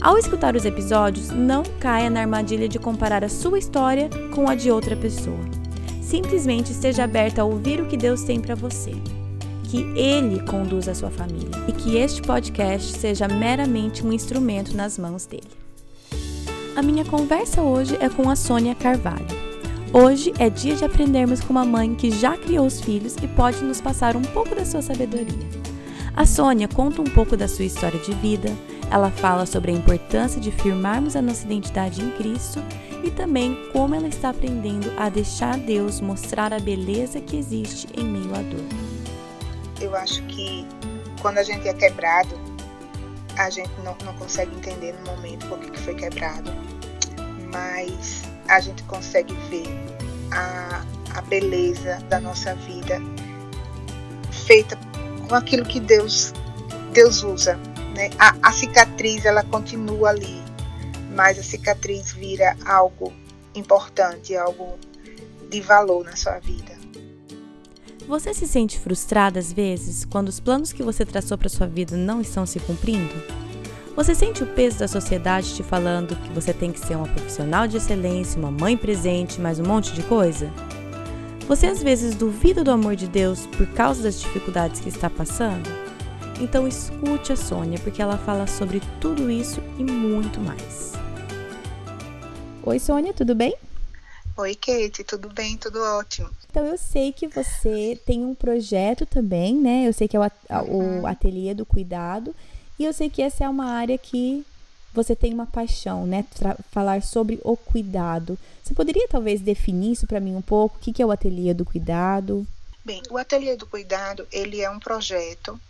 Ao escutar os episódios, não caia na armadilha de comparar a sua história com a de outra pessoa. Simplesmente esteja aberta a ouvir o que Deus tem para você. Que Ele conduza a sua família e que este podcast seja meramente um instrumento nas mãos dele. A minha conversa hoje é com a Sônia Carvalho. Hoje é dia de aprendermos com uma mãe que já criou os filhos e pode nos passar um pouco da sua sabedoria. A Sônia conta um pouco da sua história de vida, ela fala sobre a importância de firmarmos a nossa identidade em Cristo e também como ela está aprendendo a deixar Deus mostrar a beleza que existe em meio à dor. Eu acho que quando a gente é quebrado, a gente não, não consegue entender no momento por que foi quebrado, mas a gente consegue ver a, a beleza da nossa vida feita com aquilo que Deus, Deus usa né? A, a cicatriz ela continua ali, mas a cicatriz vira algo importante, algo de valor na sua vida. Você se sente frustrada às vezes quando os planos que você traçou para sua vida não estão se cumprindo? Você sente o peso da sociedade te falando que você tem que ser uma profissional de excelência, uma mãe presente, mais um monte de coisa? Você às vezes duvida do amor de Deus por causa das dificuldades que está passando? Então escute a Sônia, porque ela fala sobre tudo isso e muito mais. Oi, Sônia, tudo bem? Oi, Kate, tudo bem? Tudo ótimo. Então eu sei que você tem um projeto também, né? Eu sei que é o, uhum. ateliê do cuidado e eu sei que essa é uma área que você tem uma paixão, né? Tra falar sobre o cuidado. Você poderia talvez definir isso para mim um pouco? O que, que é o ateliê do cuidado? Bem, o ateliê do cuidado ele é um projeto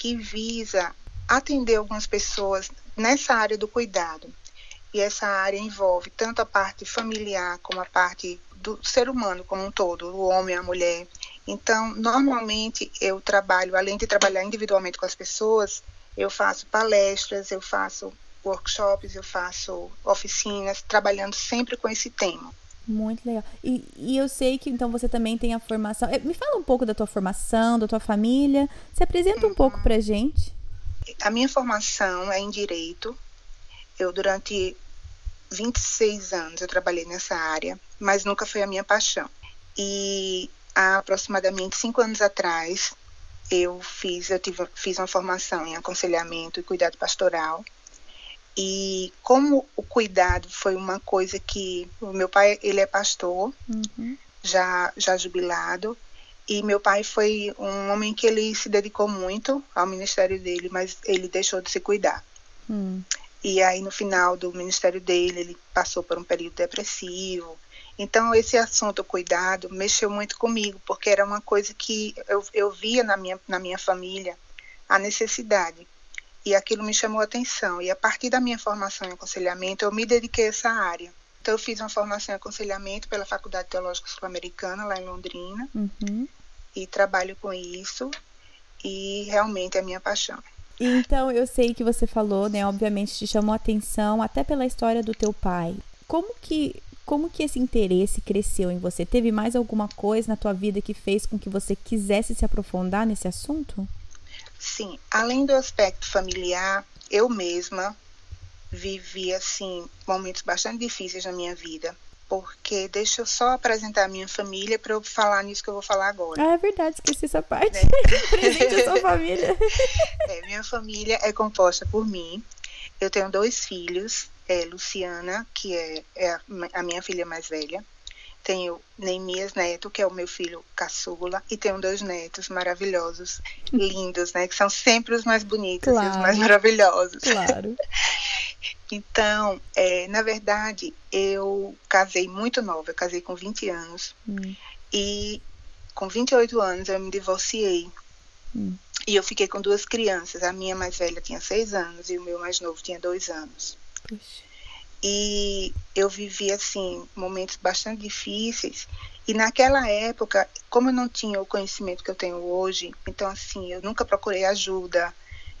que visa atender algumas pessoas nessa área do cuidado. E essa área envolve tanto a parte familiar como a parte do ser humano como um todo, o homem a mulher. Então, normalmente eu trabalho, além de trabalhar individualmente com as pessoas, eu faço palestras, eu faço workshops, eu faço oficinas, trabalhando sempre com esse tema. Muito legal. E, e eu sei que então você também tem a formação. Eh, me fala um pouco da tua formação, da tua família. Se apresenta um pouco pra gente. A minha formação é em direito. Eu durante 26 anos eu trabalhei nessa área, mas nunca foi a minha paixão. E há aproximadamente cinco anos atrás eu fiz eu tive, fiz uma formação em aconselhamento e cuidado pastoral e como o cuidado foi uma coisa que o meu pai ele é pastor, uhum. já já jubilado, e meu pai foi um homem que ele se dedicou muito ao ministério dele, mas ele deixou de se cuidar. Uhum. E aí no final do ministério dele ele passou por um período depressivo. Então esse assunto cuidado mexeu muito comigo, porque era uma coisa que eu, eu via na minha na minha família a necessidade e aquilo me chamou a atenção. E a partir da minha formação em aconselhamento, eu me dediquei a essa área. Então, eu fiz uma formação em aconselhamento pela Faculdade Teológica Sul-Americana, lá em Londrina, uhum. e trabalho com isso, e realmente é a minha paixão. Então, eu sei que você falou, né, obviamente te chamou a atenção até pela história do teu pai. Como que como que esse interesse cresceu em você? Teve mais alguma coisa na tua vida que fez com que você quisesse se aprofundar nesse assunto? Sim, além do aspecto familiar, eu mesma vivi assim momentos bastante difíceis na minha vida, porque deixa eu só apresentar a minha família para eu falar nisso que eu vou falar agora. Ah, é verdade, esqueci essa parte. Né? Presente a sua família. É, minha família é composta por mim. Eu tenho dois filhos, é, Luciana, que é, é a minha filha mais velha, tenho Neemias Neto, que é o meu filho caçula, e tenho dois netos maravilhosos, lindos, né? Que são sempre os mais bonitos claro. e os mais maravilhosos. Claro. então, é, na verdade, eu casei muito nova, eu casei com 20 anos. Hum. E com 28 anos eu me divorciei. Hum. E eu fiquei com duas crianças. A minha mais velha tinha seis anos e o meu mais novo tinha dois anos. Puxa. E eu vivi assim momentos bastante difíceis e naquela época, como eu não tinha o conhecimento que eu tenho hoje, então assim, eu nunca procurei ajuda,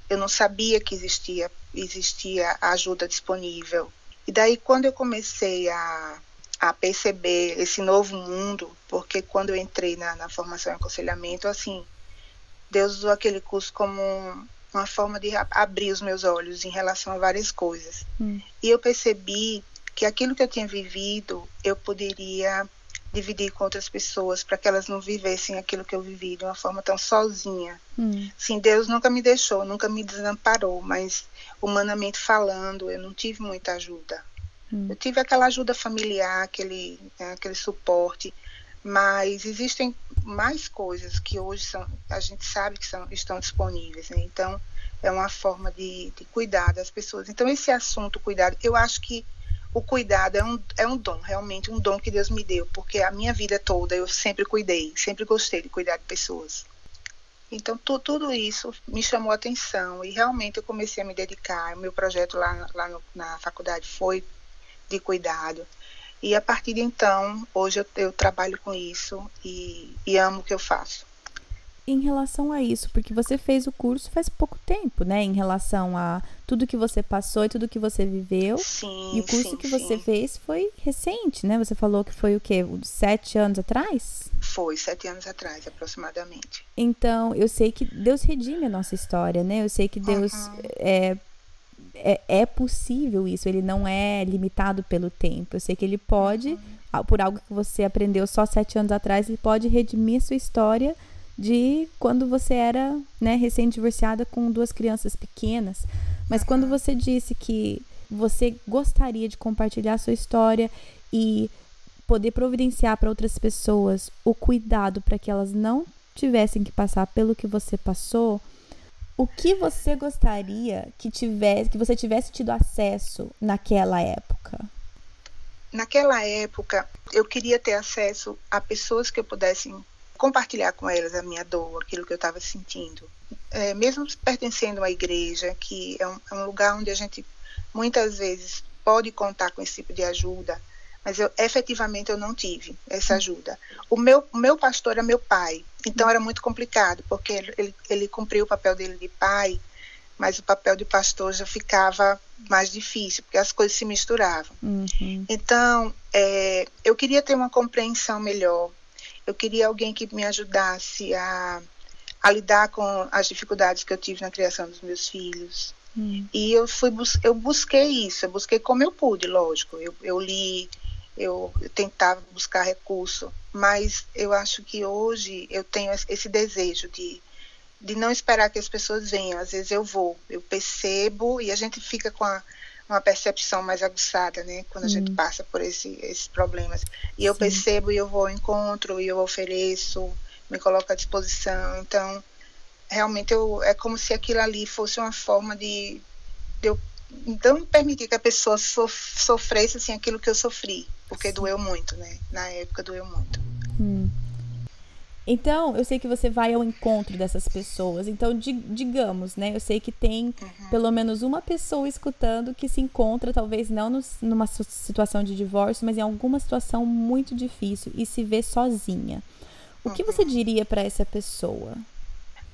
eu não sabia que existia existia ajuda disponível. E daí quando eu comecei a, a perceber esse novo mundo, porque quando eu entrei na, na formação em aconselhamento, assim, Deus usou aquele curso como uma forma de abrir os meus olhos em relação a várias coisas. Hum. E eu percebi que aquilo que eu tinha vivido, eu poderia dividir com outras pessoas para que elas não vivessem aquilo que eu vivi de uma forma tão sozinha. Hum. Sim, Deus nunca me deixou, nunca me desamparou, mas humanamente falando, eu não tive muita ajuda. Hum. Eu tive aquela ajuda familiar, aquele, né, aquele suporte, mas existem mais coisas que hoje são, a gente sabe que são, estão disponíveis. Né? Então, é uma forma de, de cuidar das pessoas. Então, esse assunto, cuidado, eu acho que o cuidado é um, é um dom, realmente um dom que Deus me deu, porque a minha vida toda eu sempre cuidei, sempre gostei de cuidar de pessoas. Então, tu, tudo isso me chamou a atenção e realmente eu comecei a me dedicar. O meu projeto lá, lá no, na faculdade foi de cuidado. E a partir de então, hoje eu, eu trabalho com isso e, e amo o que eu faço em relação a isso, porque você fez o curso faz pouco tempo, né? Em relação a tudo que você passou e tudo que você viveu. Sim, e o curso sim, que você sim. fez foi recente, né? Você falou que foi o quê? Sete anos atrás? Foi, sete anos atrás, aproximadamente. Então, eu sei que Deus redime a nossa história, né? Eu sei que Deus uhum. é, é, é possível isso, ele não é limitado pelo tempo. Eu sei que ele pode, uhum. por algo que você aprendeu só sete anos atrás, ele pode redimir sua história de quando você era né, recém-divorciada com duas crianças pequenas. Mas quando você disse que você gostaria de compartilhar sua história e poder providenciar para outras pessoas o cuidado para que elas não tivessem que passar pelo que você passou, o que você gostaria que tivesse, que você tivesse tido acesso naquela época? Naquela época, eu queria ter acesso a pessoas que eu pudessem compartilhar com elas a minha dor, aquilo que eu estava sentindo. É, mesmo pertencendo uma igreja, que é um, é um, lugar onde a gente muitas vezes pode contar com esse tipo de ajuda, mas eu efetivamente eu não tive essa ajuda. O meu, meu pastor era meu pai, então era muito complicado, porque ele, ele, ele cumpriu o papel dele de pai, mas o papel de pastor já ficava mais difícil, porque as coisas se misturavam. Uhum. Então, é, eu queria ter uma compreensão melhor eu queria alguém que me ajudasse a, a lidar com as dificuldades que eu tive na criação dos meus filhos. Hum. E eu fui eu busquei isso, eu busquei como eu pude, lógico. Eu, eu li, eu, eu tentava buscar recurso, mas eu acho que hoje eu tenho esse desejo de de não esperar que as pessoas venham. Às vezes eu vou, eu percebo e a gente fica com a, uma percepção mais aguçada, né? Quando a hum. gente passa por esse, esses problemas. E eu Sim. percebo e eu vou ao encontro e eu ofereço, me coloco à disposição. Então, realmente eu, é como se aquilo ali fosse uma forma de, de eu não permitir que a pessoa sofresse assim aquilo que eu sofri, porque doeu muito, né? Na época doeu muito. Hum. Então, eu sei que você vai ao encontro dessas pessoas. Então, di digamos, né? Eu sei que tem uhum. pelo menos uma pessoa escutando que se encontra, talvez não no, numa situação de divórcio, mas em alguma situação muito difícil e se vê sozinha. O uhum. que você uhum. diria para essa pessoa?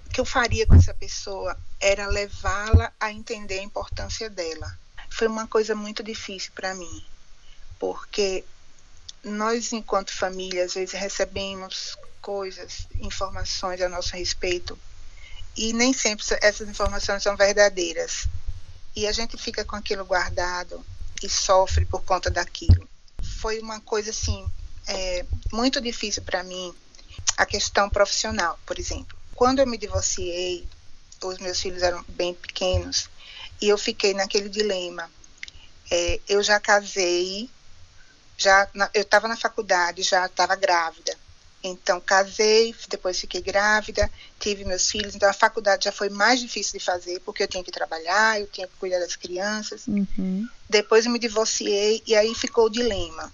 O que eu faria com essa pessoa era levá-la a entender a importância dela. Foi uma coisa muito difícil para mim, porque nós, enquanto família, às vezes recebemos coisas, informações a nosso respeito, e nem sempre essas informações são verdadeiras. E a gente fica com aquilo guardado e sofre por conta daquilo. Foi uma coisa assim é, muito difícil para mim a questão profissional, por exemplo. Quando eu me divorciei, os meus filhos eram bem pequenos e eu fiquei naquele dilema. É, eu já casei, já eu estava na faculdade, já estava grávida. Então, casei, depois fiquei grávida, tive meus filhos. Então, a faculdade já foi mais difícil de fazer, porque eu tinha que trabalhar, eu tinha que cuidar das crianças. Uhum. Depois, eu me divorciei e aí ficou o dilema: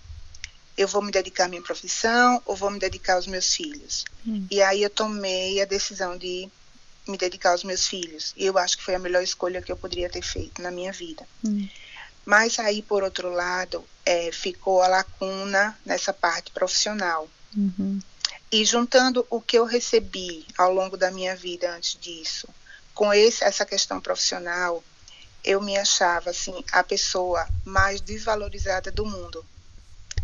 eu vou me dedicar à minha profissão ou vou me dedicar aos meus filhos? Uhum. E aí, eu tomei a decisão de me dedicar aos meus filhos. E eu acho que foi a melhor escolha que eu poderia ter feito na minha vida. Uhum. Mas aí, por outro lado, é, ficou a lacuna nessa parte profissional. Uhum. E juntando o que eu recebi ao longo da minha vida antes disso, com esse, essa questão profissional, eu me achava assim a pessoa mais desvalorizada do mundo.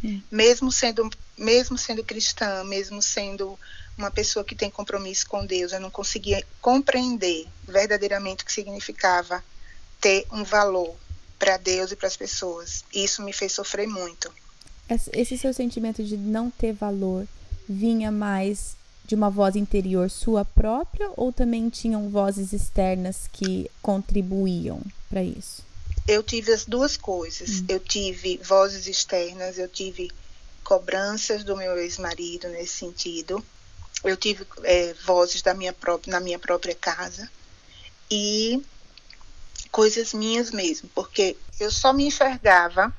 Hum. Mesmo sendo mesmo sendo cristã, mesmo sendo uma pessoa que tem compromisso com Deus, eu não conseguia compreender verdadeiramente o que significava ter um valor para Deus e para as pessoas. Isso me fez sofrer muito. Esse seu sentimento de não ter valor vinha mais de uma voz interior sua própria ou também tinham vozes externas que contribuíam para isso? Eu tive as duas coisas. Hum. Eu tive vozes externas, eu tive cobranças do meu ex-marido nesse sentido. Eu tive é, vozes da minha própria, na minha própria casa e coisas minhas mesmo, porque eu só me enxergava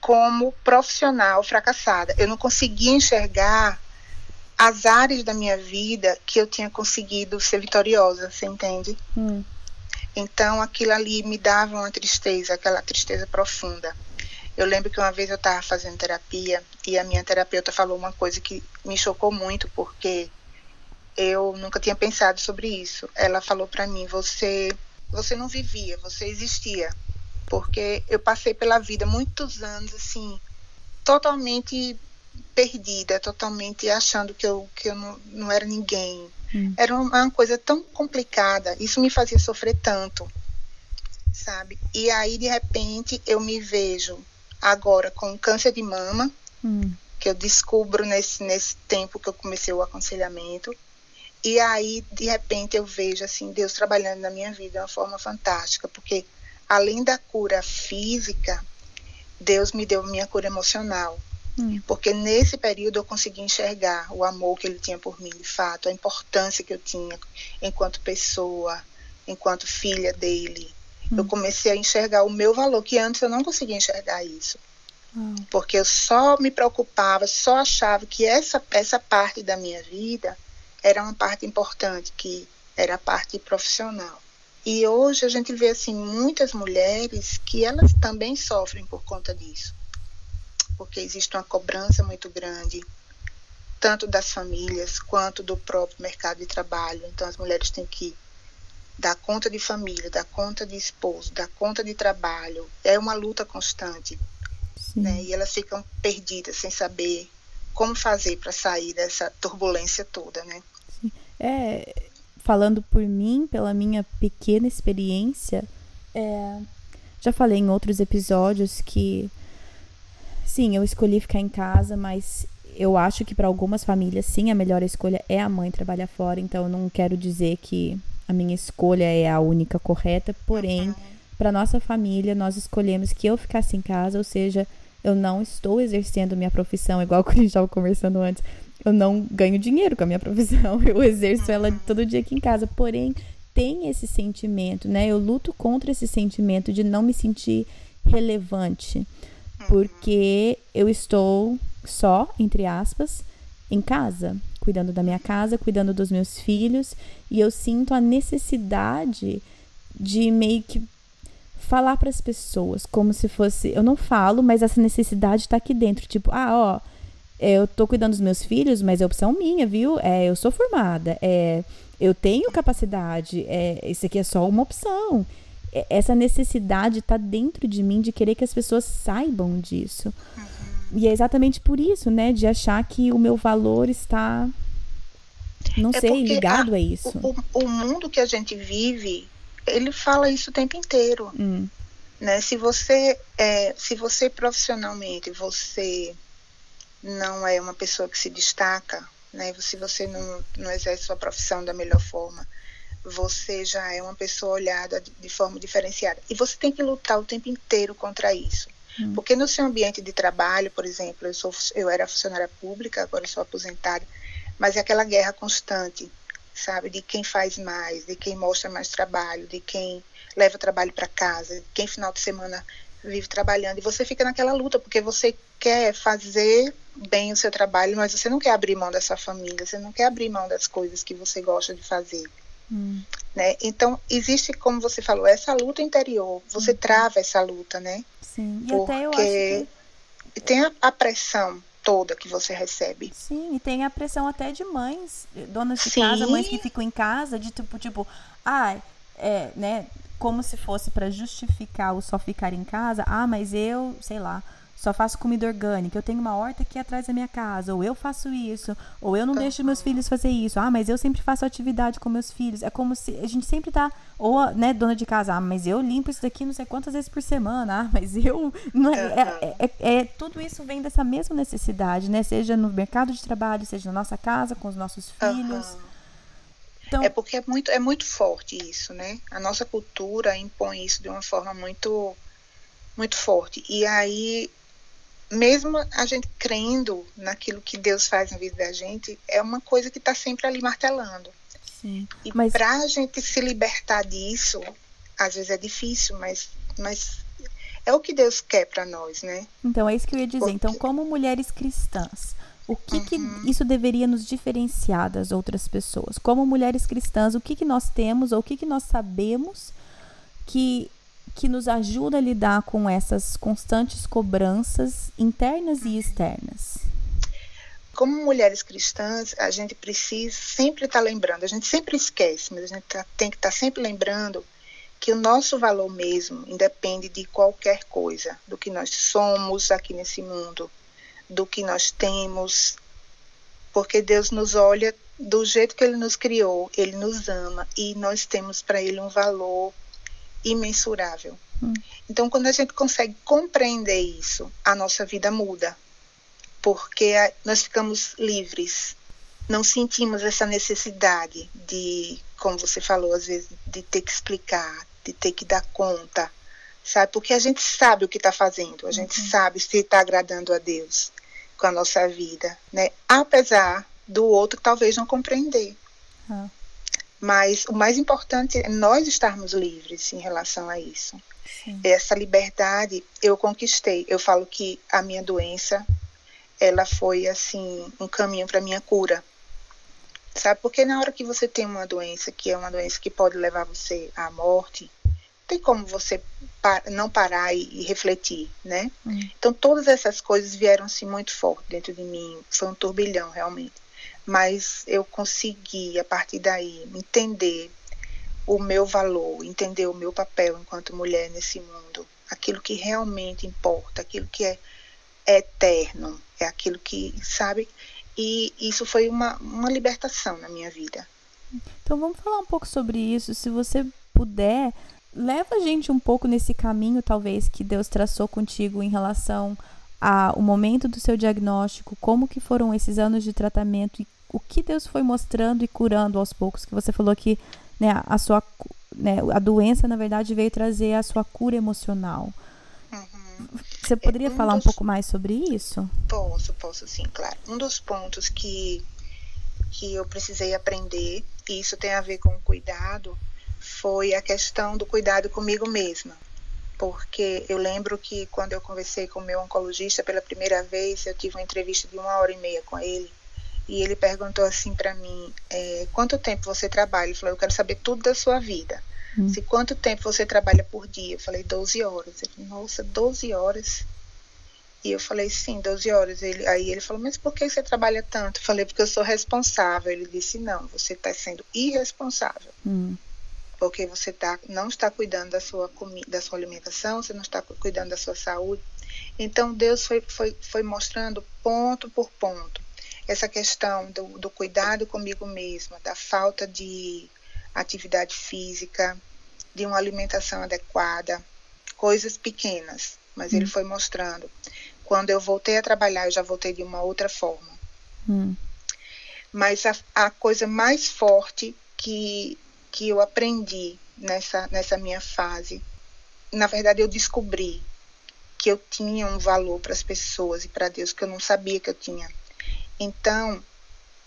como profissional fracassada. Eu não conseguia enxergar as áreas da minha vida que eu tinha conseguido ser vitoriosa, você entende? Hum. Então aquilo ali me dava uma tristeza, aquela tristeza profunda. Eu lembro que uma vez eu estava fazendo terapia e a minha terapeuta falou uma coisa que me chocou muito porque eu nunca tinha pensado sobre isso. Ela falou para mim: "Você você não vivia, você existia". Porque eu passei pela vida muitos anos assim, totalmente perdida, totalmente achando que eu que eu não, não era ninguém, Hum. Era uma coisa tão complicada, isso me fazia sofrer tanto, sabe? E aí, de repente, eu me vejo agora com câncer de mama, hum. que eu descubro nesse, nesse tempo que eu comecei o aconselhamento. E aí, de repente, eu vejo assim Deus trabalhando na minha vida de uma forma fantástica, porque além da cura física, Deus me deu minha cura emocional. Hum. Porque nesse período eu consegui enxergar o amor que ele tinha por mim, de fato, a importância que eu tinha enquanto pessoa, enquanto filha dele. Hum. Eu comecei a enxergar o meu valor, que antes eu não conseguia enxergar isso. Hum. Porque eu só me preocupava, só achava que essa, essa parte da minha vida era uma parte importante, que era a parte profissional. E hoje a gente vê assim muitas mulheres que elas também sofrem por conta disso porque existe uma cobrança muito grande, tanto das famílias quanto do próprio mercado de trabalho. Então, as mulheres têm que dar conta de família, dar conta de esposo, dar conta de trabalho. É uma luta constante. Né? E elas ficam perdidas, sem saber como fazer para sair dessa turbulência toda, né? É, falando por mim, pela minha pequena experiência, é, já falei em outros episódios que Sim, eu escolhi ficar em casa, mas eu acho que para algumas famílias, sim, a melhor escolha é a mãe trabalhar fora. Então, eu não quero dizer que a minha escolha é a única correta, porém, para nossa família, nós escolhemos que eu ficasse em casa, ou seja, eu não estou exercendo minha profissão, igual que a gente estava conversando antes. Eu não ganho dinheiro com a minha profissão, eu exerço ela todo dia aqui em casa. Porém, tem esse sentimento, né? Eu luto contra esse sentimento de não me sentir relevante. Porque eu estou só, entre aspas, em casa, cuidando da minha casa, cuidando dos meus filhos, e eu sinto a necessidade de meio que falar para as pessoas, como se fosse, eu não falo, mas essa necessidade está aqui dentro, tipo, ah, ó, eu tô cuidando dos meus filhos, mas é opção minha, viu? É, eu sou formada, é, eu tenho capacidade, é, isso aqui é só uma opção essa necessidade está dentro de mim de querer que as pessoas saibam disso. Uhum. E é exatamente por isso, né? De achar que o meu valor está, não é sei, ligado a, a isso. O, o, mundo que a gente vive, ele fala isso o tempo inteiro. Hum. Né? Se você é, se você profissionalmente você não é uma pessoa que se destaca, né? Se você não, não exerce sua profissão da melhor forma, você já é uma pessoa olhada de, de forma diferenciada. E você tem que lutar o tempo inteiro contra isso. Hum. Porque no seu ambiente de trabalho, por exemplo, eu, sou, eu era funcionária pública, agora sou aposentada, mas é aquela guerra constante, sabe? De quem faz mais, de quem mostra mais trabalho, de quem leva trabalho para casa, de quem final de semana vive trabalhando. E você fica naquela luta, porque você quer fazer bem o seu trabalho, mas você não quer abrir mão da sua família, você não quer abrir mão das coisas que você gosta de fazer. Hum. Né? Então, existe, como você falou, essa luta interior. Você hum. trava essa luta, né? Sim, e Porque até eu acho que... tem a, a pressão toda que você recebe. Sim, e tem a pressão até de mães, donas de Sim. casa, mães que ficam em casa, de tipo, tipo, ai, ah, é, né, como se fosse para justificar o só ficar em casa. Ah, mas eu, sei lá, só faço comida orgânica, eu tenho uma horta aqui atrás da minha casa, ou eu faço isso, ou eu não uhum. deixo meus filhos fazer isso. Ah, mas eu sempre faço atividade com meus filhos. É como se a gente sempre tá, ou, né, dona de casa, ah, mas eu limpo isso daqui não sei quantas vezes por semana, ah, mas eu. Não é, é, é, é, tudo isso vem dessa mesma necessidade, né? Seja no mercado de trabalho, seja na nossa casa, com os nossos filhos. Uhum. Então, é porque é muito, é muito forte isso, né? A nossa cultura impõe isso de uma forma muito, muito forte. E aí mesmo a gente crendo naquilo que Deus faz na vida da gente, é uma coisa que está sempre ali martelando. Sim, e mas... para a gente se libertar disso, às vezes é difícil, mas, mas é o que Deus quer para nós, né? Então, é isso que eu ia dizer. Porque... Então, como mulheres cristãs, o que, uhum. que isso deveria nos diferenciar das outras pessoas? Como mulheres cristãs, o que, que nós temos ou o que, que nós sabemos que que nos ajuda a lidar com essas constantes cobranças internas e externas? Como mulheres cristãs, a gente precisa sempre estar tá lembrando, a gente sempre esquece, mas a gente tá, tem que estar tá sempre lembrando que o nosso valor mesmo independe de qualquer coisa, do que nós somos aqui nesse mundo, do que nós temos, porque Deus nos olha do jeito que Ele nos criou, Ele nos ama e nós temos para Ele um valor imensurável. Hum. Então, quando a gente consegue compreender isso, a nossa vida muda, porque nós ficamos livres, não sentimos essa necessidade de, como você falou, às vezes, de ter que explicar, de ter que dar conta, sabe? Porque a gente sabe o que está fazendo, a gente uhum. sabe se está agradando a Deus com a nossa vida, né? Apesar do outro talvez não compreender. Uhum. Mas o mais importante é nós estarmos livres em relação a isso. Sim. Essa liberdade eu conquistei. Eu falo que a minha doença, ela foi assim um caminho para minha cura. Sabe? Porque na hora que você tem uma doença que é uma doença que pode levar você à morte, tem como você não parar e, e refletir, né? Hum. Então todas essas coisas vieram assim muito forte dentro de mim. Foi um turbilhão realmente mas eu consegui, a partir daí, entender o meu valor, entender o meu papel enquanto mulher nesse mundo, aquilo que realmente importa, aquilo que é, eterno, é aquilo que, sabe? E isso foi uma, uma libertação na minha vida. Então vamos falar um pouco sobre isso. Se você puder, leva a gente um pouco nesse caminho, talvez, que Deus traçou contigo em relação ao momento do seu diagnóstico, como que foram esses anos de tratamento e o que Deus foi mostrando e curando aos poucos, que você falou que né, a sua né, a doença na verdade veio trazer a sua cura emocional. Uhum. Você poderia é, um falar dos... um pouco mais sobre isso? Posso, posso sim, claro. Um dos pontos que que eu precisei aprender, e isso tem a ver com o cuidado, foi a questão do cuidado comigo mesma. Porque eu lembro que quando eu conversei com o meu oncologista pela primeira vez, eu tive uma entrevista de uma hora e meia com ele, e ele perguntou assim para mim: é, quanto tempo você trabalha? Ele falou: eu quero saber tudo da sua vida. Hum. Se quanto tempo você trabalha por dia? Eu falei: 12 horas. Ele falou: nossa, 12 horas. E eu falei: sim, 12 horas. Ele, aí ele falou: mas por que você trabalha tanto? Eu falei: porque eu sou responsável. Ele disse: não, você está sendo irresponsável. Hum. Porque você tá, não está cuidando da sua, da sua alimentação, você não está cuidando da sua saúde. Então Deus foi, foi, foi mostrando ponto por ponto essa questão do, do cuidado comigo mesma, da falta de atividade física, de uma alimentação adequada, coisas pequenas, mas hum. ele foi mostrando. Quando eu voltei a trabalhar, eu já voltei de uma outra forma. Hum. Mas a, a, coisa mais forte que, que eu aprendi nessa, nessa minha fase, na verdade, eu descobri que eu tinha um valor para as pessoas e para Deus que eu não sabia que eu tinha. Então,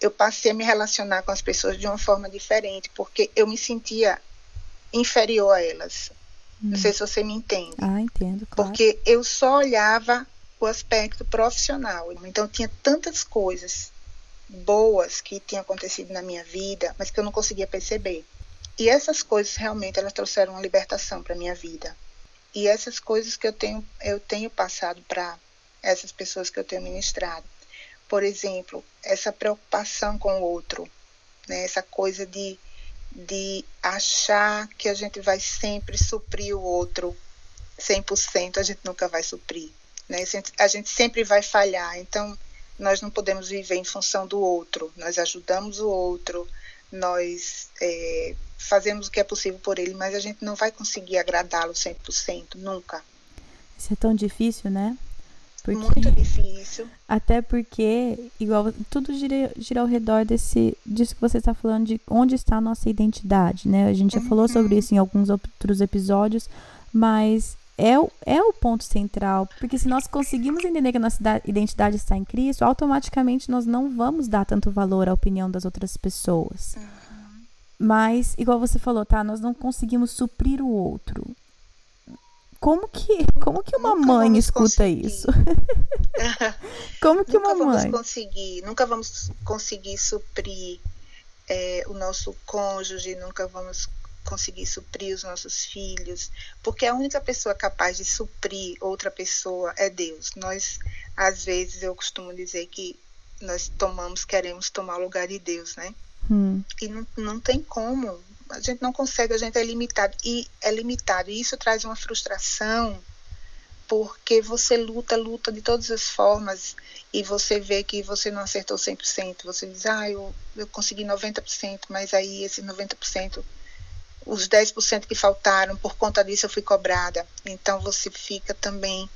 eu passei a me relacionar com as pessoas de uma forma diferente, porque eu me sentia inferior a elas. Hum. Não sei se você me entende. Ah, entendo, claro. Porque eu só olhava o aspecto profissional. Então, tinha tantas coisas boas que tinham acontecido na minha vida, mas que eu não conseguia perceber. E essas coisas realmente elas trouxeram uma libertação para minha vida. E essas coisas que eu tenho eu tenho passado para essas pessoas que eu tenho ministrado. Por exemplo, essa preocupação com o outro, né? Essa coisa de de achar que a gente vai sempre suprir o outro 100%, a gente nunca vai suprir. Né? A gente sempre vai falhar, então nós não podemos viver em função do outro, nós ajudamos o outro, nós é, fazemos o que é possível por ele, mas a gente não vai conseguir agradá-lo 100%, nunca. Isso é tão difícil, né? Porque, Muito difícil. Até porque, igual, tudo gira, gira ao redor desse, disso que você está falando, de onde está a nossa identidade, né? A gente já uhum. falou sobre isso em alguns outros episódios, mas é o, é o ponto central. Porque se nós conseguimos entender que a nossa identidade está em Cristo, automaticamente nós não vamos dar tanto valor à opinião das outras pessoas. Uhum. Mas, igual você falou, tá? Nós não conseguimos suprir o outro. Como que, como que uma nunca mãe escuta conseguir. isso? como que nunca uma mãe? Vamos conseguir, nunca vamos conseguir suprir é, o nosso cônjuge, nunca vamos conseguir suprir os nossos filhos, porque a única pessoa capaz de suprir outra pessoa é Deus. Nós, às vezes, eu costumo dizer que nós tomamos, queremos tomar o lugar de Deus, né? Hum. E não, não tem como. A gente não consegue, a gente é limitado. E é limitado. E isso traz uma frustração, porque você luta, luta de todas as formas, e você vê que você não acertou 100%. Você diz, ah, eu, eu consegui 90%, mas aí esse 90% os 10% que faltaram, por conta disso eu fui cobrada. Então você fica também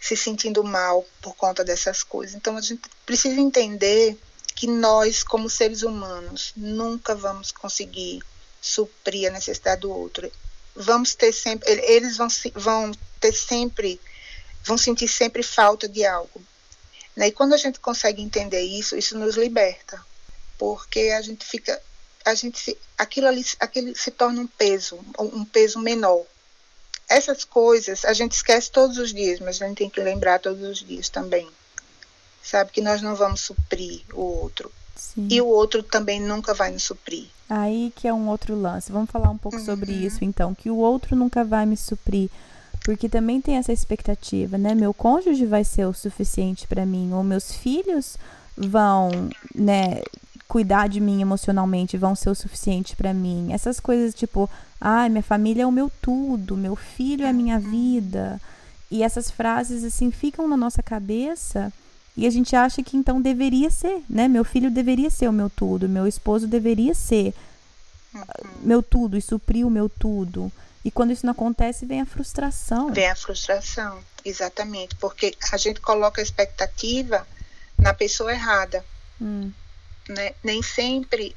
se sentindo mal por conta dessas coisas. Então a gente precisa entender que nós, como seres humanos, nunca vamos conseguir suprir a necessidade do outro. Vamos ter sempre, eles vão, vão ter sempre, vão sentir sempre falta de algo. Né? E quando a gente consegue entender isso, isso nos liberta, porque a gente fica a gente se, aquilo ali aquilo se torna um peso, um peso menor. Essas coisas a gente esquece todos os dias, mas a gente tem que lembrar todos os dias também. Sabe que nós não vamos suprir o outro. Sim. E o outro também nunca vai nos suprir. Aí que é um outro lance. Vamos falar um pouco uhum. sobre isso então, que o outro nunca vai me suprir, porque também tem essa expectativa, né? Meu cônjuge vai ser o suficiente para mim, ou meus filhos vão, né, cuidar de mim emocionalmente vão ser o suficiente para mim. Essas coisas tipo, ai, ah, minha família é o meu tudo, meu filho é a minha vida. E essas frases assim ficam na nossa cabeça e a gente acha que então deveria ser, né? Meu filho deveria ser o meu tudo, meu esposo deveria ser meu tudo e suprir o meu tudo. E quando isso não acontece, vem a frustração. Vem a frustração, exatamente, porque a gente coloca a expectativa na pessoa errada. Hum né, nem sempre,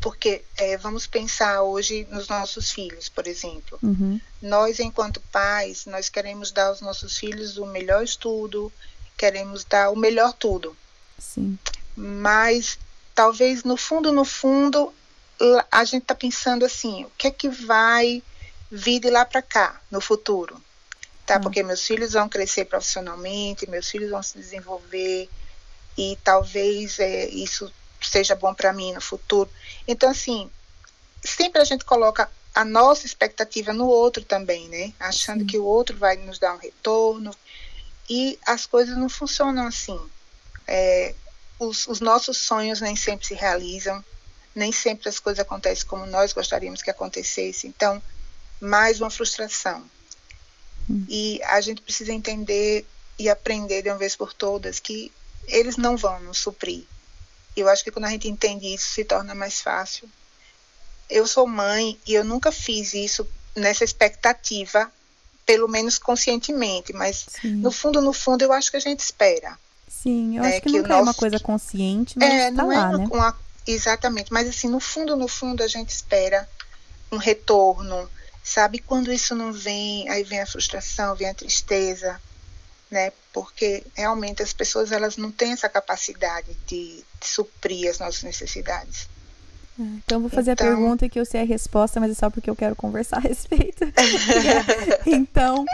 porque é, vamos pensar hoje nos nossos filhos, por exemplo. Uhum. Nós, enquanto pais, nós queremos dar aos nossos filhos o melhor estudo, queremos dar o melhor tudo. Sim. Mas talvez no fundo, no fundo, a gente está pensando assim, o que é que vai vir de lá para cá no futuro? Tá? Uhum. Porque meus filhos vão crescer profissionalmente, meus filhos vão se desenvolver, e talvez é, isso seja bom para mim no futuro. Então, assim, sempre a gente coloca a nossa expectativa no outro também, né? Achando Sim. que o outro vai nos dar um retorno. E as coisas não funcionam assim. É, os, os, nossos sonhos nem sempre se realizam, nem sempre as coisas acontecem como nós gostaríamos que acontecesse. Então, mais uma frustração. Hum. E a gente precisa entender e aprender de uma vez por todas que eles não vão nos suprir. Eu acho que quando a gente entende isso, se torna mais fácil. Eu sou mãe e eu nunca fiz isso nessa expectativa, pelo menos conscientemente, mas Sim. no fundo, no fundo, eu acho que a gente espera. Sim, eu né, acho que, que nunca nosso... é uma coisa consciente, mas é, tá não é lá, é uma, né? uma, exatamente, mas assim, no fundo, no fundo, a gente espera um retorno, sabe? Quando isso não vem, aí vem a frustração, vem a tristeza, né? Porque realmente as pessoas elas não têm essa capacidade de, de suprir as nossas necessidades. Então vou fazer então... a pergunta que eu sei a resposta, mas é só porque eu quero conversar a respeito. então,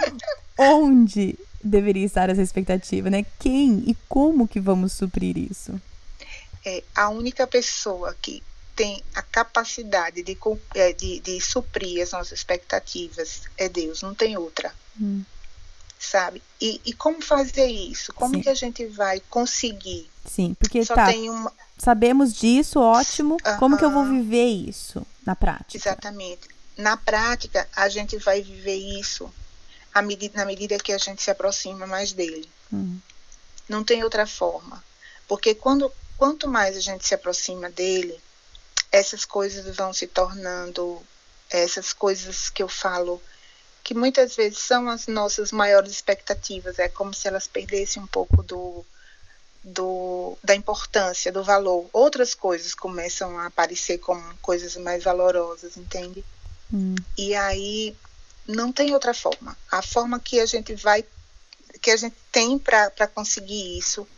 onde deveria estar essa expectativa, né? Quem e como que vamos suprir isso? É, a única pessoa que tem a capacidade de, é, de, de suprir as nossas expectativas é Deus, não tem outra. Hum. Sabe? E, e como fazer isso? Como Sim. que a gente vai conseguir? Sim, porque Só tá, uma... sabemos disso, ótimo. Uhum. Como que eu vou viver isso na prática? Exatamente. Na prática, a gente vai viver isso medida, na medida que a gente se aproxima mais dele. Uhum. Não tem outra forma. Porque quando, quanto mais a gente se aproxima dele, essas coisas vão se tornando, essas coisas que eu falo, que muitas vezes são as nossas maiores expectativas, é como se elas perdessem um pouco do, do, da importância, do valor. Outras coisas começam a aparecer como coisas mais valorosas, entende? Hum. E aí não tem outra forma. A forma que a gente vai, que a gente tem para conseguir isso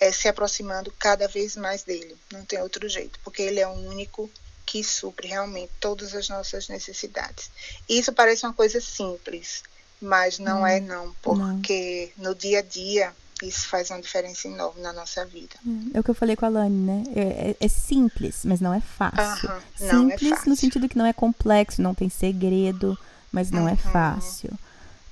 é se aproximando cada vez mais dele. Não tem outro jeito, porque ele é o único que supre realmente todas as nossas necessidades. Isso parece uma coisa simples, mas não hum, é não, porque não. no dia a dia isso faz uma diferença enorme na nossa vida. Hum, é o que eu falei com a Lani, né? É, é, é simples, mas não é fácil. Uh -huh, não é simples é fácil. no sentido que não é complexo, não tem segredo mas não é uhum. é fácil.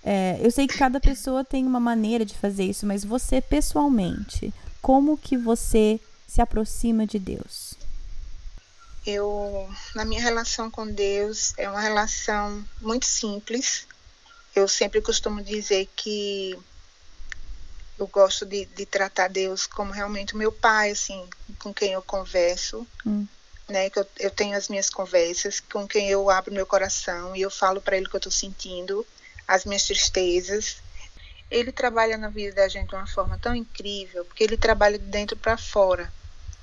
É, eu sei que cada pessoa tem uma maneira de fazer isso, mas você pessoalmente, como que você se aproxima de Deus? Eu, na minha relação com Deus, é uma relação muito simples. Eu sempre costumo dizer que eu gosto de, de tratar Deus como realmente o meu pai, assim, com quem eu converso. Hum né, que eu, eu tenho as minhas conversas com quem eu abro meu coração e eu falo para ele o que eu estou sentindo, as minhas tristezas. Ele trabalha na vida da gente de uma forma tão incrível, porque ele trabalha de dentro para fora.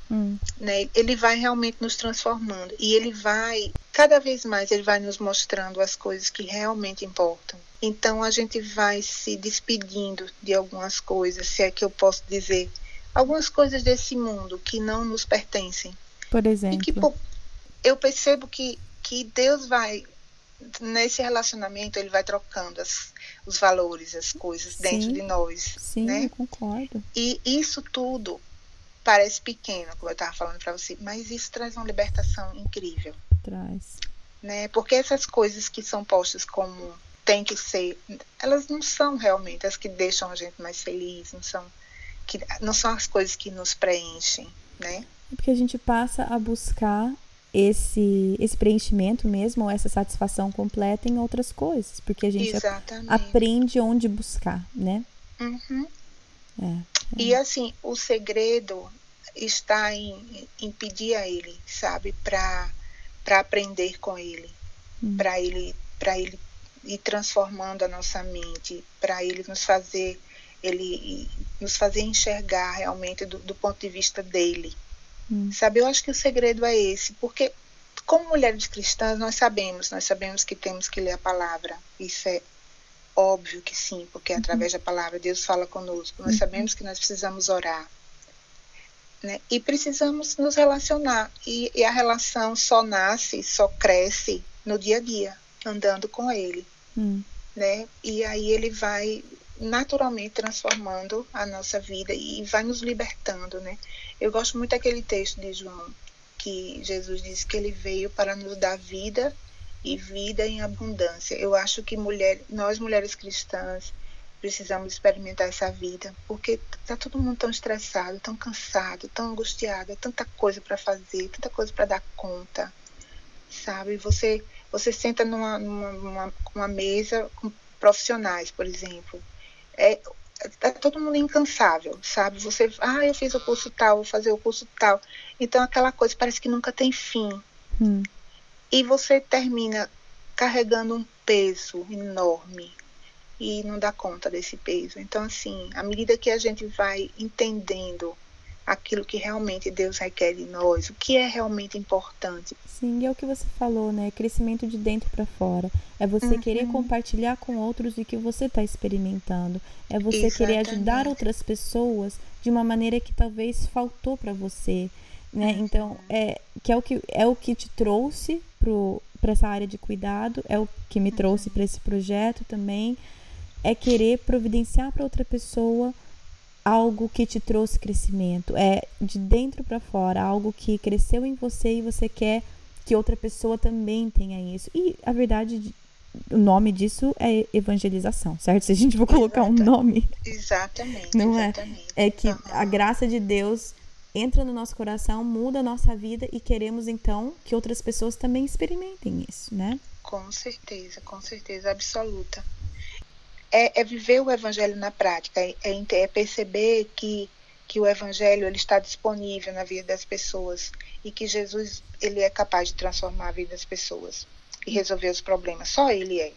Hum. Né? Ele vai realmente nos transformando e ele vai, cada vez mais, ele vai nos mostrando as coisas que realmente importam. Então a gente vai se despedindo de algumas coisas, se é que eu posso dizer, algumas coisas desse mundo que não nos pertencem por exemplo. E que eu percebo que, que Deus vai, nesse relacionamento, ele vai trocando as, os valores, as coisas sim, dentro de nós. Sim, né? eu concordo. E isso tudo parece pequeno, como eu estava falando para você, mas isso traz uma libertação incrível. Traz. Né? Porque essas coisas que são postas como tem que ser, elas não são realmente as que deixam a gente mais feliz, não são que não são as coisas que nos preenchem, né? porque a gente passa a buscar esse, esse preenchimento mesmo, ou essa satisfação completa em outras coisas, porque a gente Exatamente. aprende onde buscar, né? Uhum. É, é. E assim, o segredo está em, em pedir a ele, sabe, para aprender com ele, hum. para ele, para ele ir transformando a nossa mente, para ele nos fazer ele nos fazer enxergar realmente do, do ponto de vista dele, Hum. Sabe, eu acho que o segredo é esse, porque como mulheres cristãs nós sabemos, nós sabemos que temos que ler a palavra. Isso é óbvio que sim, porque uhum. através da palavra Deus fala conosco. Nós uhum. sabemos que nós precisamos orar. Né? E precisamos nos relacionar. E, e, a relação só nasce, só cresce no dia a dia, andando com Ele. Uhum. Né? E aí Ele vai naturalmente transformando a nossa vida e vai nos libertando, né? Eu gosto muito daquele texto de João que Jesus disse que ele veio para nos dar vida e vida em abundância. Eu acho que mulher, nós mulheres cristãs precisamos experimentar essa vida, porque tá todo mundo tão estressado, tão cansado, tão angustiado, é tanta coisa para fazer, tanta coisa para dar conta, sabe? Você você senta numa, numa, mesa com profissionais, por exemplo, é, é todo mundo incansável, sabe? Você, ah, eu fiz o curso tal, vou fazer o curso tal. Então aquela coisa parece que nunca tem fim. Hum. E você termina carregando um peso enorme e não dá conta desse peso. Então, assim, à medida que a gente vai entendendo aquilo que realmente Deus requer de nós, o que é realmente importante. Sim, é o que você falou, né? Crescimento de dentro para fora. É você uhum. querer compartilhar com outros o que você está experimentando. É você Exatamente. querer ajudar outras pessoas de uma maneira que talvez faltou para você, né? Uhum. Então, é que é o que é o que te trouxe para essa área de cuidado, é o que me trouxe para esse projeto também, é querer providenciar para outra pessoa algo que te trouxe crescimento, é de dentro para fora, algo que cresceu em você e você quer que outra pessoa também tenha isso. E a verdade, o nome disso é evangelização, certo? Se a gente for colocar um nome. Exatamente. Não é? exatamente. é? É que uhum. a graça de Deus entra no nosso coração, muda a nossa vida e queremos então que outras pessoas também experimentem isso, né? Com certeza, com certeza absoluta. É, é viver o evangelho na prática, é, é, é perceber que que o evangelho ele está disponível na vida das pessoas e que Jesus ele é capaz de transformar a vida das pessoas e resolver os problemas. Só ele é.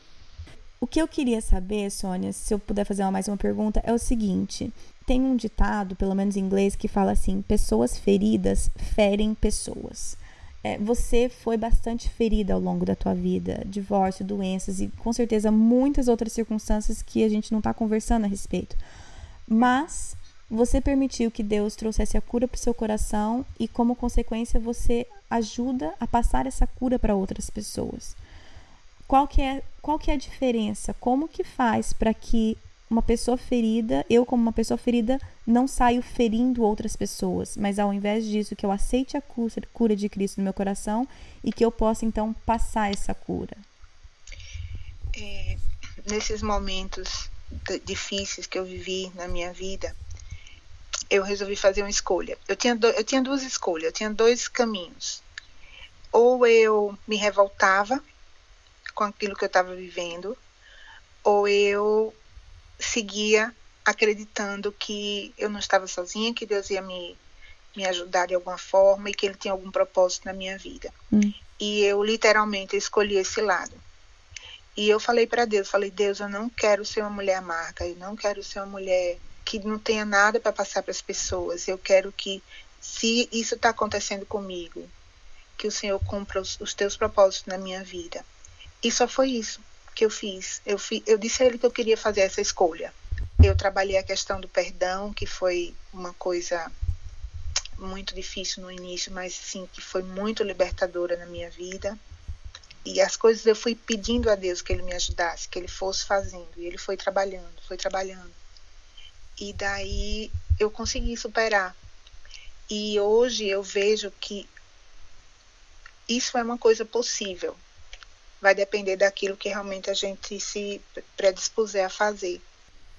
O que eu queria saber, Sônia, se eu puder fazer mais uma pergunta, é o seguinte: tem um ditado, pelo menos em inglês, que fala assim: pessoas feridas ferem pessoas. É, você foi bastante ferida ao longo da tua vida, divórcio, doenças e com certeza muitas outras circunstâncias que a gente não está conversando a respeito. Mas você permitiu que Deus trouxesse a cura para o seu coração e, como consequência, você ajuda a passar essa cura para outras pessoas. Qual que é, qual que é a diferença? Como que faz para que uma pessoa ferida, eu como uma pessoa ferida, não saio ferindo outras pessoas, mas ao invés disso, que eu aceite a cura de Cristo no meu coração e que eu possa então passar essa cura. É, nesses momentos difíceis que eu vivi na minha vida, eu resolvi fazer uma escolha. Eu tinha, do, eu tinha duas escolhas, eu tinha dois caminhos. Ou eu me revoltava com aquilo que eu estava vivendo, ou eu seguia acreditando que eu não estava sozinha, que Deus ia me, me ajudar de alguma forma e que Ele tinha algum propósito na minha vida. Hum. E eu literalmente escolhi esse lado. E eu falei para Deus, falei, Deus, eu não quero ser uma mulher amarga, eu não quero ser uma mulher que não tenha nada para passar para as pessoas. Eu quero que, se isso está acontecendo comigo, que o Senhor cumpra os, os teus propósitos na minha vida. E só foi isso que eu fiz. Eu, fi, eu disse a ele que eu queria fazer essa escolha. Eu trabalhei a questão do perdão, que foi uma coisa muito difícil no início, mas sim que foi muito libertadora na minha vida. E as coisas eu fui pedindo a Deus que ele me ajudasse, que ele fosse fazendo, e ele foi trabalhando, foi trabalhando. E daí eu consegui superar. E hoje eu vejo que isso é uma coisa possível vai depender daquilo que realmente a gente se predispuser a fazer.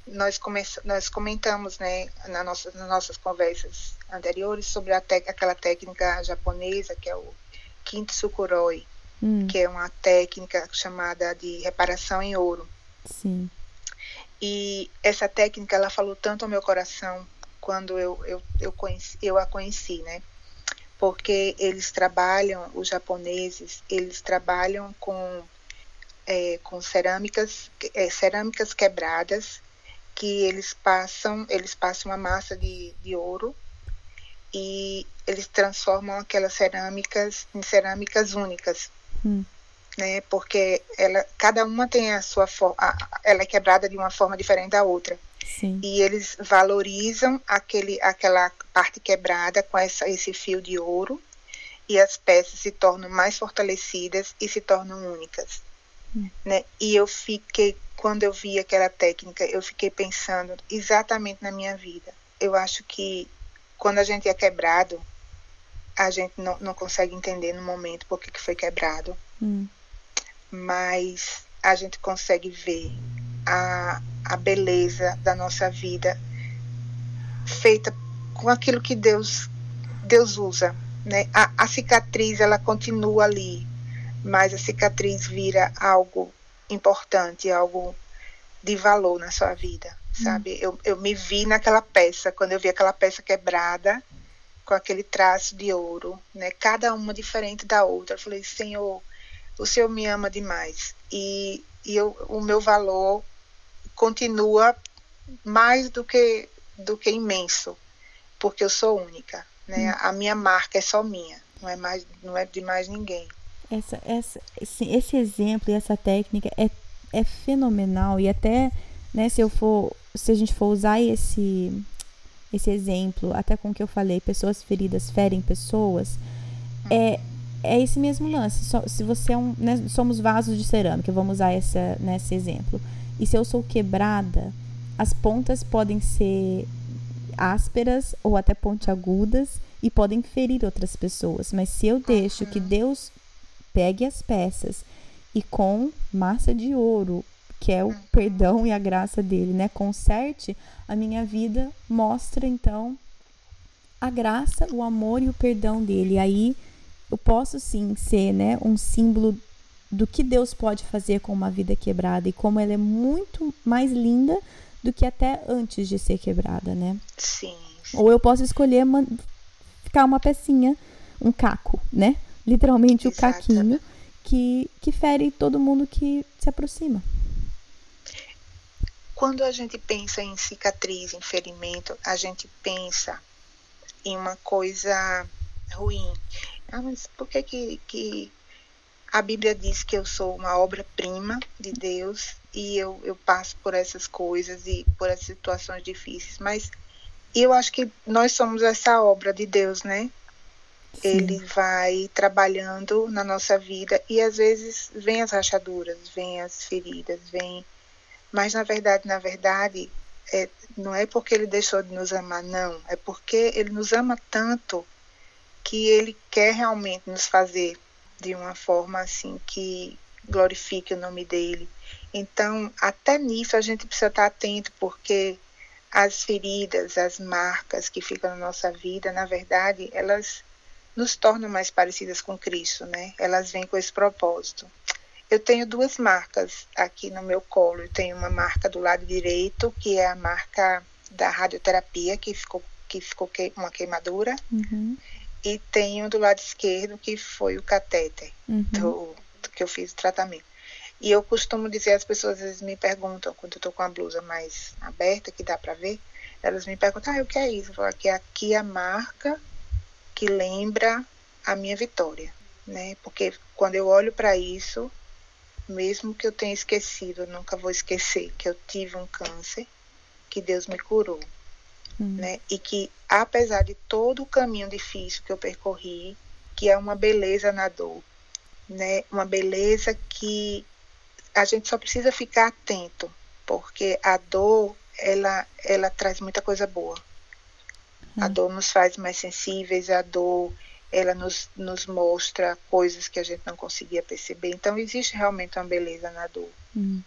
Nós, nós comentamos né, na nossa, nas nossas conversas anteriores sobre aquela técnica japonesa que é o Kintsukuroi, hum. que é uma técnica chamada de reparação em ouro. Sim. E essa técnica ela falou tanto ao meu coração quando eu, eu, eu, conheci, eu a conheci, né? Porque eles trabalham, os japoneses, eles trabalham com, é, com cerâmicas, é, cerâmicas quebradas, que eles passam, eles passam uma massa de, de ouro e eles transformam aquelas cerâmicas em cerâmicas únicas. Hum. Né, porque ela, cada uma tem a sua forma, ela é quebrada de uma forma diferente da outra. Sim. E eles valorizam aquele, aquela parte quebrada com essa, esse fio de ouro e as peças se tornam mais fortalecidas e se tornam únicas. Hum. Né? E eu fiquei, quando eu vi aquela técnica, eu fiquei pensando exatamente na minha vida. Eu acho que quando a gente é quebrado, a gente não, não consegue entender no momento por que foi quebrado. Hum. Mas a gente consegue ver a, a beleza da nossa vida feita com aquilo que Deus Deus usa, né? A, a cicatriz ela continua ali, mas a cicatriz vira algo importante, algo de valor na sua vida, sabe? Eu, eu me vi naquela peça, quando eu vi aquela peça quebrada, com aquele traço de ouro, né? Cada uma diferente da outra. Eu falei, Senhor, o Senhor me ama demais. E, e eu, o meu valor continua mais do que do que imenso, porque eu sou única, né? Hum. A minha marca é só minha, não é mais não é de mais ninguém. Essa, essa, esse, esse exemplo e essa técnica é, é fenomenal e até, né, se eu for, se a gente for usar esse esse exemplo, até com o que eu falei, pessoas feridas ferem pessoas, é é esse mesmo lance. se você é um, né, somos vasos de cerâmica, vamos usar essa nesse exemplo. E se eu sou quebrada, as pontas podem ser ásperas ou até pontiagudas e podem ferir outras pessoas. Mas se eu deixo que Deus pegue as peças e com massa de ouro, que é o perdão e a graça dele, né, conserte a minha vida, mostra então a graça, o amor e o perdão dele. E aí eu posso sim ser, né, um símbolo do que Deus pode fazer com uma vida quebrada e como ela é muito mais linda do que até antes de ser quebrada, né? Sim. Ou eu posso escolher uma, ficar uma pecinha, um caco, né? Literalmente o caquinho que, que fere todo mundo que se aproxima. Quando a gente pensa em cicatriz, em ferimento, a gente pensa em uma coisa ruim. Ah, mas por que, que, que a Bíblia diz que eu sou uma obra-prima de Deus e eu, eu passo por essas coisas e por essas situações difíceis? Mas eu acho que nós somos essa obra de Deus, né? Sim. Ele vai trabalhando na nossa vida e às vezes vem as rachaduras, vem as feridas, vem. Mas na verdade, na verdade, é, não é porque ele deixou de nos amar, não. É porque ele nos ama tanto que ele quer realmente nos fazer de uma forma assim que glorifique o nome dele. Então, até nisso a gente precisa estar atento, porque as feridas, as marcas que ficam na nossa vida, na verdade, elas nos tornam mais parecidas com Cristo, né? Elas vêm com esse propósito. Eu tenho duas marcas aqui no meu colo. Eu tenho uma marca do lado direito, que é a marca da radioterapia, que ficou, que ficou que, uma queimadura. Uhum e tenho do lado esquerdo que foi o catéter uhum. do, do, que eu fiz o tratamento. E eu costumo dizer, as pessoas às vezes me perguntam, quando eu estou com a blusa mais aberta, que dá para ver, elas me perguntam, ah, o que é isso? Eu falo que aqui é a marca que lembra a minha vitória, né? Porque quando eu olho para isso, mesmo que eu tenha esquecido, eu nunca vou esquecer que eu tive um câncer, que Deus me curou Hum. Né? E que, apesar de todo o caminho difícil que eu percorri, que é uma beleza na dor, né? Uma beleza que a gente só precisa ficar atento, porque a dor, ela, ela traz muita coisa boa. Hum. A dor nos faz mais sensíveis, a dor, ela nos, nos mostra coisas que a gente não conseguia perceber. Então, existe realmente uma beleza na dor. Hum.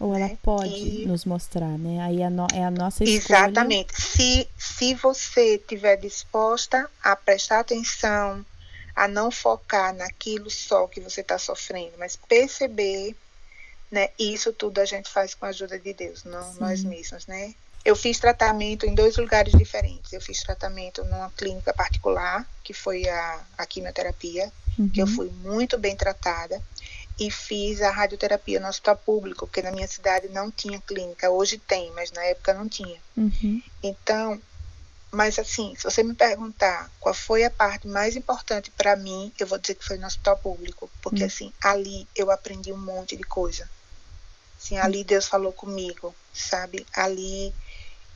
Ou ela né? pode e... nos mostrar, né? Aí é, no, é a nossa escolha. Exatamente. Se, se você estiver disposta a prestar atenção, a não focar naquilo só que você está sofrendo, mas perceber, né? Isso tudo a gente faz com a ajuda de Deus, não Sim. nós mesmos, né? Eu fiz tratamento em dois lugares diferentes. Eu fiz tratamento numa clínica particular, que foi a, a quimioterapia, uhum. que eu uhum. fui muito bem tratada e fiz a radioterapia no hospital público, porque na minha cidade não tinha clínica. Hoje tem, mas na época não tinha. Uhum. Então, mas assim, se você me perguntar qual foi a parte mais importante para mim, eu vou dizer que foi no hospital público, porque uhum. assim, ali eu aprendi um monte de coisa. Assim, ali Deus falou comigo, sabe? Ali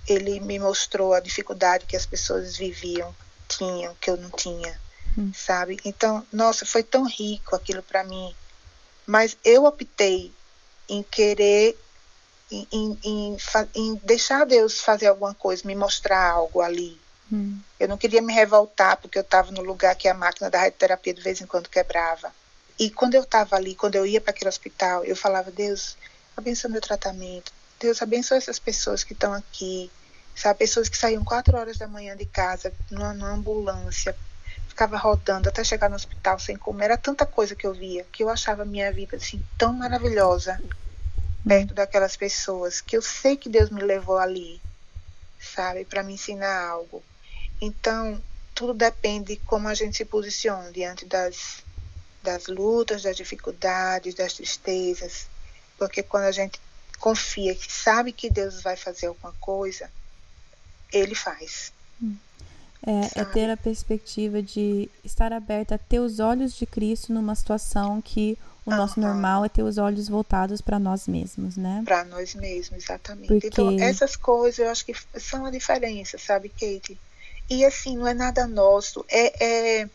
ele me mostrou a dificuldade que as pessoas viviam, tinham, que eu não tinha, uhum. sabe? Então, nossa, foi tão rico aquilo para mim mas eu optei em querer, em, em, em, em deixar Deus fazer alguma coisa, me mostrar algo ali. Hum. Eu não queria me revoltar porque eu estava no lugar que a máquina da radioterapia de vez em quando quebrava. E quando eu estava ali, quando eu ia para aquele hospital, eu falava: Deus, abençoa meu tratamento. Deus, abençoa essas pessoas que estão aqui. Sabe, pessoas que saíam quatro horas da manhã de casa numa, numa ambulância ficava rodando até chegar no hospital sem comer. Era tanta coisa que eu via que eu achava a minha vida assim tão maravilhosa perto daquelas pessoas que eu sei que Deus me levou ali, sabe, para me ensinar algo. Então, tudo depende de como a gente se posiciona diante das das lutas, das dificuldades, das tristezas, porque quando a gente confia que sabe que Deus vai fazer alguma coisa, ele faz. Hum. É, é, ter a perspectiva de estar aberta a ter os olhos de Cristo numa situação que o nosso normal é ter os olhos voltados para nós mesmos, né? Para nós mesmos, exatamente. Porque... Então, essas coisas eu acho que são a diferença, sabe, Kate? E assim, não é nada nosso, é, é,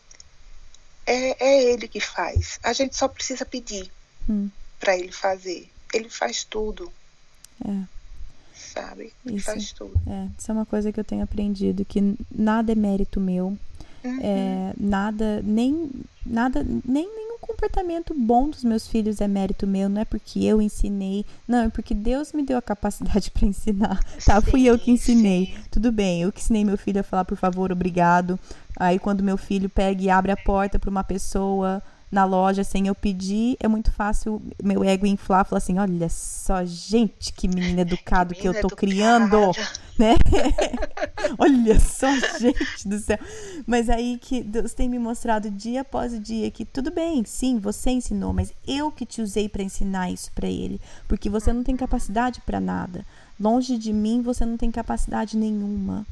é, é ele que faz. A gente só precisa pedir hum. para ele fazer. Ele faz tudo. É. sabe? Isso, Faz tudo. É, isso é uma coisa que eu tenho aprendido, que nada é mérito meu. Uhum. É, nada, nem nada, nem nenhum comportamento bom dos meus filhos é mérito meu, não é porque eu ensinei, não, é porque Deus me deu a capacidade para ensinar. Tá, Sim, fui eu que ensinei. sim. Tudo bem, eu que ensinei meu filho a falar por favor, obrigado. Aí quando meu filho pega e abre a porta para uma pessoa na loja sem eu pedir, é muito fácil meu ego inflar, falar assim, olha só, gente, que menino educado que eu Menino tô criando, né? olha só, gente do céu. Mas aí que Deus tem me mostrado dia após dia que tudo bem, sim, você ensinou, mas eu que te usei para ensinar isso para ele, porque você não tem capacidade para nada. Longe de mim, você não tem capacidade nenhuma.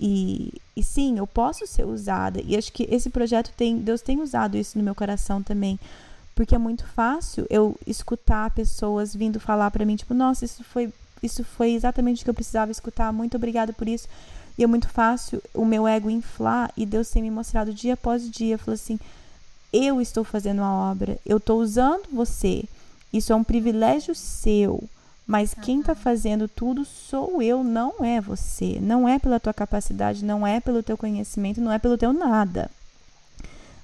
E, e sim, eu posso ser usada. E acho que esse projeto tem, Deus tem usado isso no meu coração também. Porque é muito fácil eu escutar pessoas vindo falar para mim, tipo, nossa, isso foi, isso foi exatamente o que eu precisava escutar, muito obrigada por isso. E é muito fácil o meu ego inflar e Deus tem me mostrado dia após dia, falou assim: eu estou fazendo a obra, eu estou usando você. Isso é um privilégio seu. Mas quem está fazendo tudo sou eu, não é você. Não é pela tua capacidade, não é pelo teu conhecimento, não é pelo teu nada.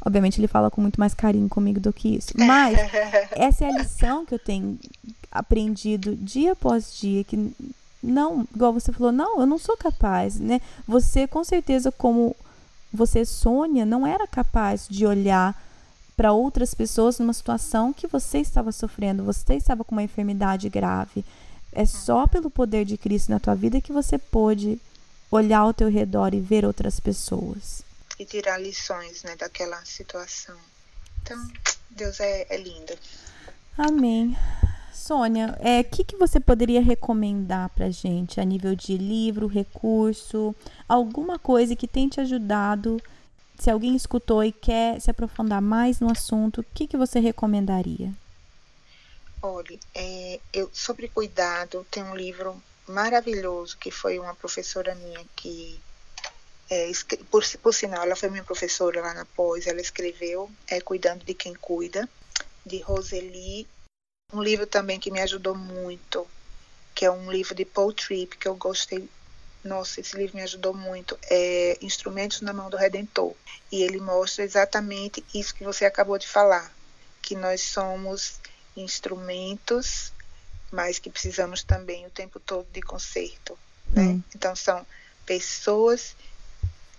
Obviamente ele fala com muito mais carinho comigo do que isso. Mas essa é a lição que eu tenho aprendido dia após dia, que não, igual você falou, não, eu não sou capaz, né? Você com certeza como você Sônia não era capaz de olhar para outras pessoas numa situação que você estava sofrendo, você estava com uma enfermidade grave. É só pelo poder de Cristo na tua vida que você pôde olhar ao teu redor e ver outras pessoas. E tirar lições né, daquela situação. Então, Deus é, é lindo. Amém. Sônia, o é, que, que você poderia recomendar para gente a nível de livro, recurso, alguma coisa que tenha te ajudado? Se alguém escutou e quer se aprofundar mais no assunto, o que, que você recomendaria? Olha, é, eu, sobre cuidado, tem um livro maravilhoso que foi uma professora minha que, é, por, por sinal, ela foi minha professora lá na pós, ela escreveu é, Cuidando de Quem Cuida, de Roseli. Um livro também que me ajudou muito, que é um livro de Paul Tripp, que eu gostei nossa, esse livro me ajudou muito, é Instrumentos na Mão do Redentor. E ele mostra exatamente isso que você acabou de falar, que nós somos instrumentos, mas que precisamos também o tempo todo de conserto. Né? Hum. Então são pessoas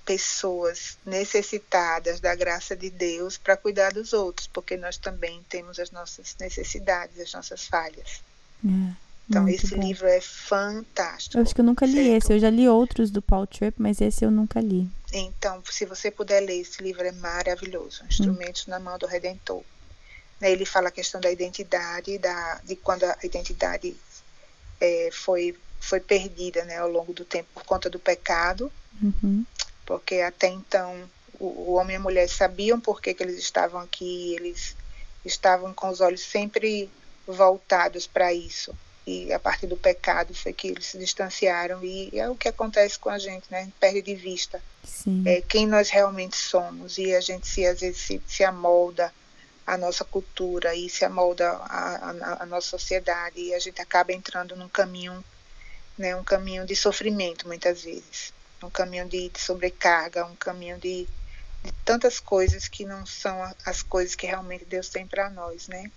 pessoas necessitadas da graça de Deus para cuidar dos outros, porque nós também temos as nossas necessidades, as nossas falhas. É. Então, Muito esse bom. livro é fantástico. Eu acho que eu nunca li certo? esse. Eu já li outros do Paul Tripp, mas esse eu nunca li. Então, se você puder ler, esse livro é maravilhoso. Instrumentos na mão do Redentor. Né, Ele fala a questão da identidade, da, de quando a identidade é, foi, foi perdida né, ao longo do tempo por conta do pecado, Uhum. porque até então o, o homem e a mulher sabiam por que, que eles estavam aqui, eles estavam com os olhos sempre voltados para isso e a partir do pecado foi que eles se distanciaram e é o que acontece com a gente, né? A gente perde de vista é, quem nós realmente somos e a gente se às vezes se, se amolda à nossa cultura e se amolda à, à, à nossa sociedade e a gente acaba entrando num caminho, né? Um caminho de sofrimento muitas vezes, um caminho de, de sobrecarga, um caminho de, de tantas coisas que não são a- as coisas que realmente Deus tem para nós, né?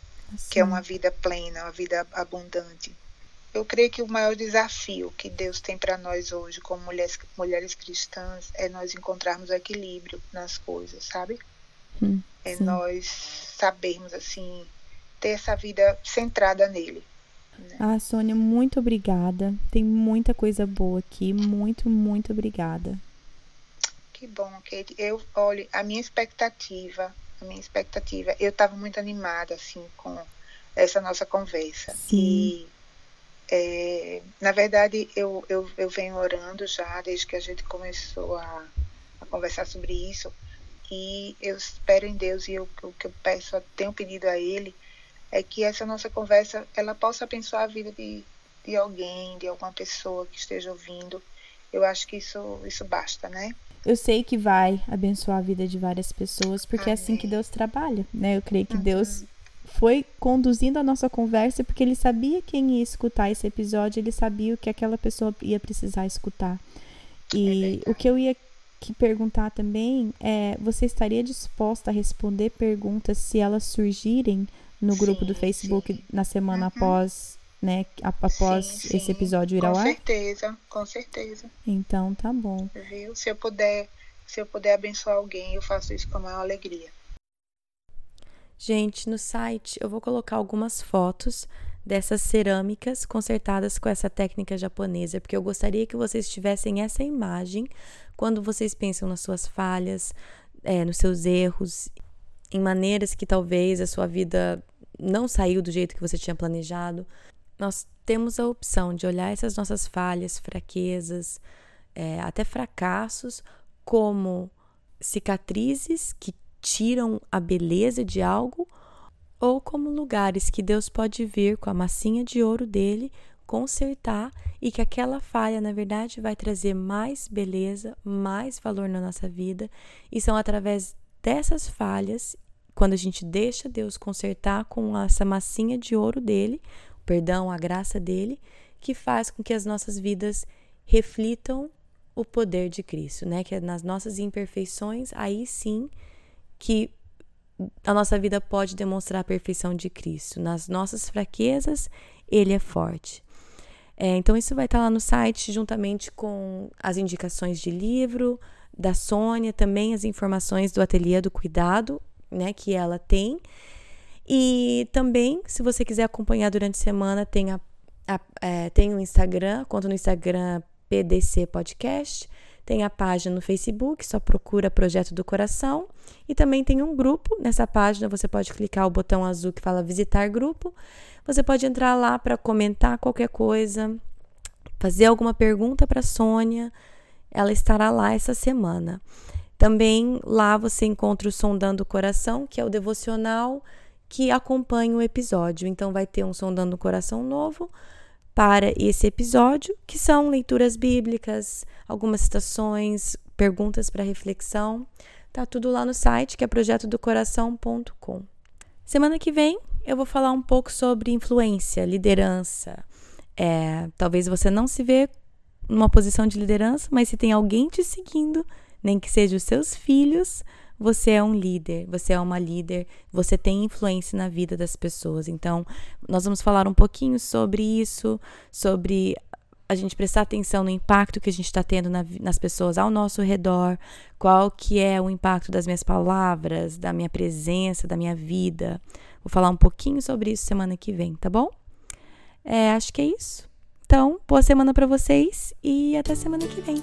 Que é uma vida plena, uma vida abundante. Eu creio que o maior desafio que Deus tem para nós hoje, como mulheres, mulheres cristãs, é nós encontrarmos equilíbrio nas coisas, sabe? Hum, É sim. nós sabermos, assim, ter essa vida centrada nele. né? Ah, Sônia, muito obrigada. Tem muita coisa boa aqui. Muito, muito obrigada. Que bom, Kate. Eu, olha, a minha expectativa, a minha expectativa, eu estava muito animada, assim, com essa nossa conversa. Sim. E, é, na verdade, eu, eu, eu venho orando já, desde que a gente começou a, a conversar sobre isso. E eu espero em Deus, e o que eu peço, tenho pedido a Ele, é que essa nossa conversa, ela possa abençoar a vida de, de alguém, de alguma pessoa que esteja ouvindo. Eu acho que isso, isso basta, né? Eu sei que vai abençoar a vida de várias pessoas, porque é assim que Amém. Deus trabalha, né? Eu creio que Uhum. Deus foi conduzindo a nossa conversa porque ele sabia quem ia escutar esse episódio, ele sabia o que aquela pessoa ia precisar escutar. E é o que eu ia que perguntar também é: você estaria disposta a responder perguntas se elas surgirem no sim, grupo do Facebook sim. na semana uhum. após, né, após sim, esse episódio ir com ao ar? Com certeza, com certeza. Então tá bom. Viu? Se eu puder, se eu puder abençoar alguém, eu faço isso com a maior alegria. Gente, no site eu vou colocar algumas fotos dessas cerâmicas consertadas com essa técnica japonesa, porque eu gostaria que vocês tivessem essa imagem quando vocês pensam nas suas falhas, é, nos seus erros, em maneiras que talvez a sua vida não saiu do jeito que você tinha planejado. Nós temos a opção de olhar essas nossas falhas, fraquezas, é, até fracassos, como cicatrizes que tiram a beleza de algo ou como lugares que Deus pode vir com a massinha de ouro dele consertar e que aquela falha, na verdade, vai trazer mais beleza, mais valor na nossa vida, e são através dessas falhas, quando a gente deixa Deus consertar com essa massinha de ouro dele, perdão, a graça dele, que faz com que as nossas vidas reflitam o poder de Cristo, né? Que é nas nossas imperfeições, aí sim que a nossa vida pode demonstrar a perfeição de Cristo. Nas nossas fraquezas, Ele é forte. É, então, isso vai estar lá no site, juntamente com as indicações de livro da Sônia, também as informações do Ateliê do Cuidado, né, que ela tem. E também, se você quiser acompanhar durante a semana, tem, a, a é, tem o Instagram, conta no Instagram PDC Podcast. Tem a página no Facebook, só procura Projeto do Coração. E também tem um grupo. Nessa página você pode clicar o botão azul que fala Visitar Grupo. Você pode entrar lá para comentar qualquer coisa, fazer alguma pergunta para Sônia. Ela estará lá essa semana. Também lá você encontra o Sondando o Coração, que é o devocional que acompanha o episódio. Então vai ter um Sondando o Coração novo para esse episódio, que são leituras bíblicas, algumas citações, perguntas para reflexão. Tá tudo lá no site, que é projetodocoração.com. Semana que vem eu vou falar um pouco sobre influência, liderança. É, talvez você não se vê numa posição de liderança, mas se tem alguém te seguindo, nem que seja os seus filhos, você é um líder, você é uma líder, você tem influência na vida das pessoas. Então, nós vamos falar um pouquinho sobre isso, sobre a gente prestar atenção no impacto que a gente está tendo na, nas pessoas ao nosso redor, qual que é o impacto das minhas palavras, da minha presença, da minha vida. Vou falar um pouquinho sobre isso semana que vem, tá bom? É, acho que é isso. Então, boa semana para vocês e até semana que vem.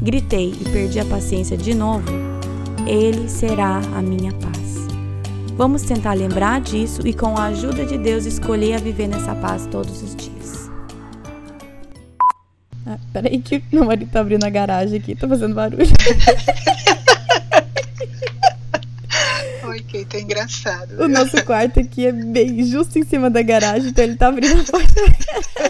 gritei e perdi a paciência de novo, Ele será a minha paz. Vamos tentar lembrar disso e, com a ajuda de Deus, escolher a viver nessa paz todos os dias. Ah, peraí, que meu marido tá abrindo a garagem aqui, tá fazendo barulho. ok, tá engraçado. O nosso quarto aqui é bem justo em cima da garagem, então ele tá abrindo a porta.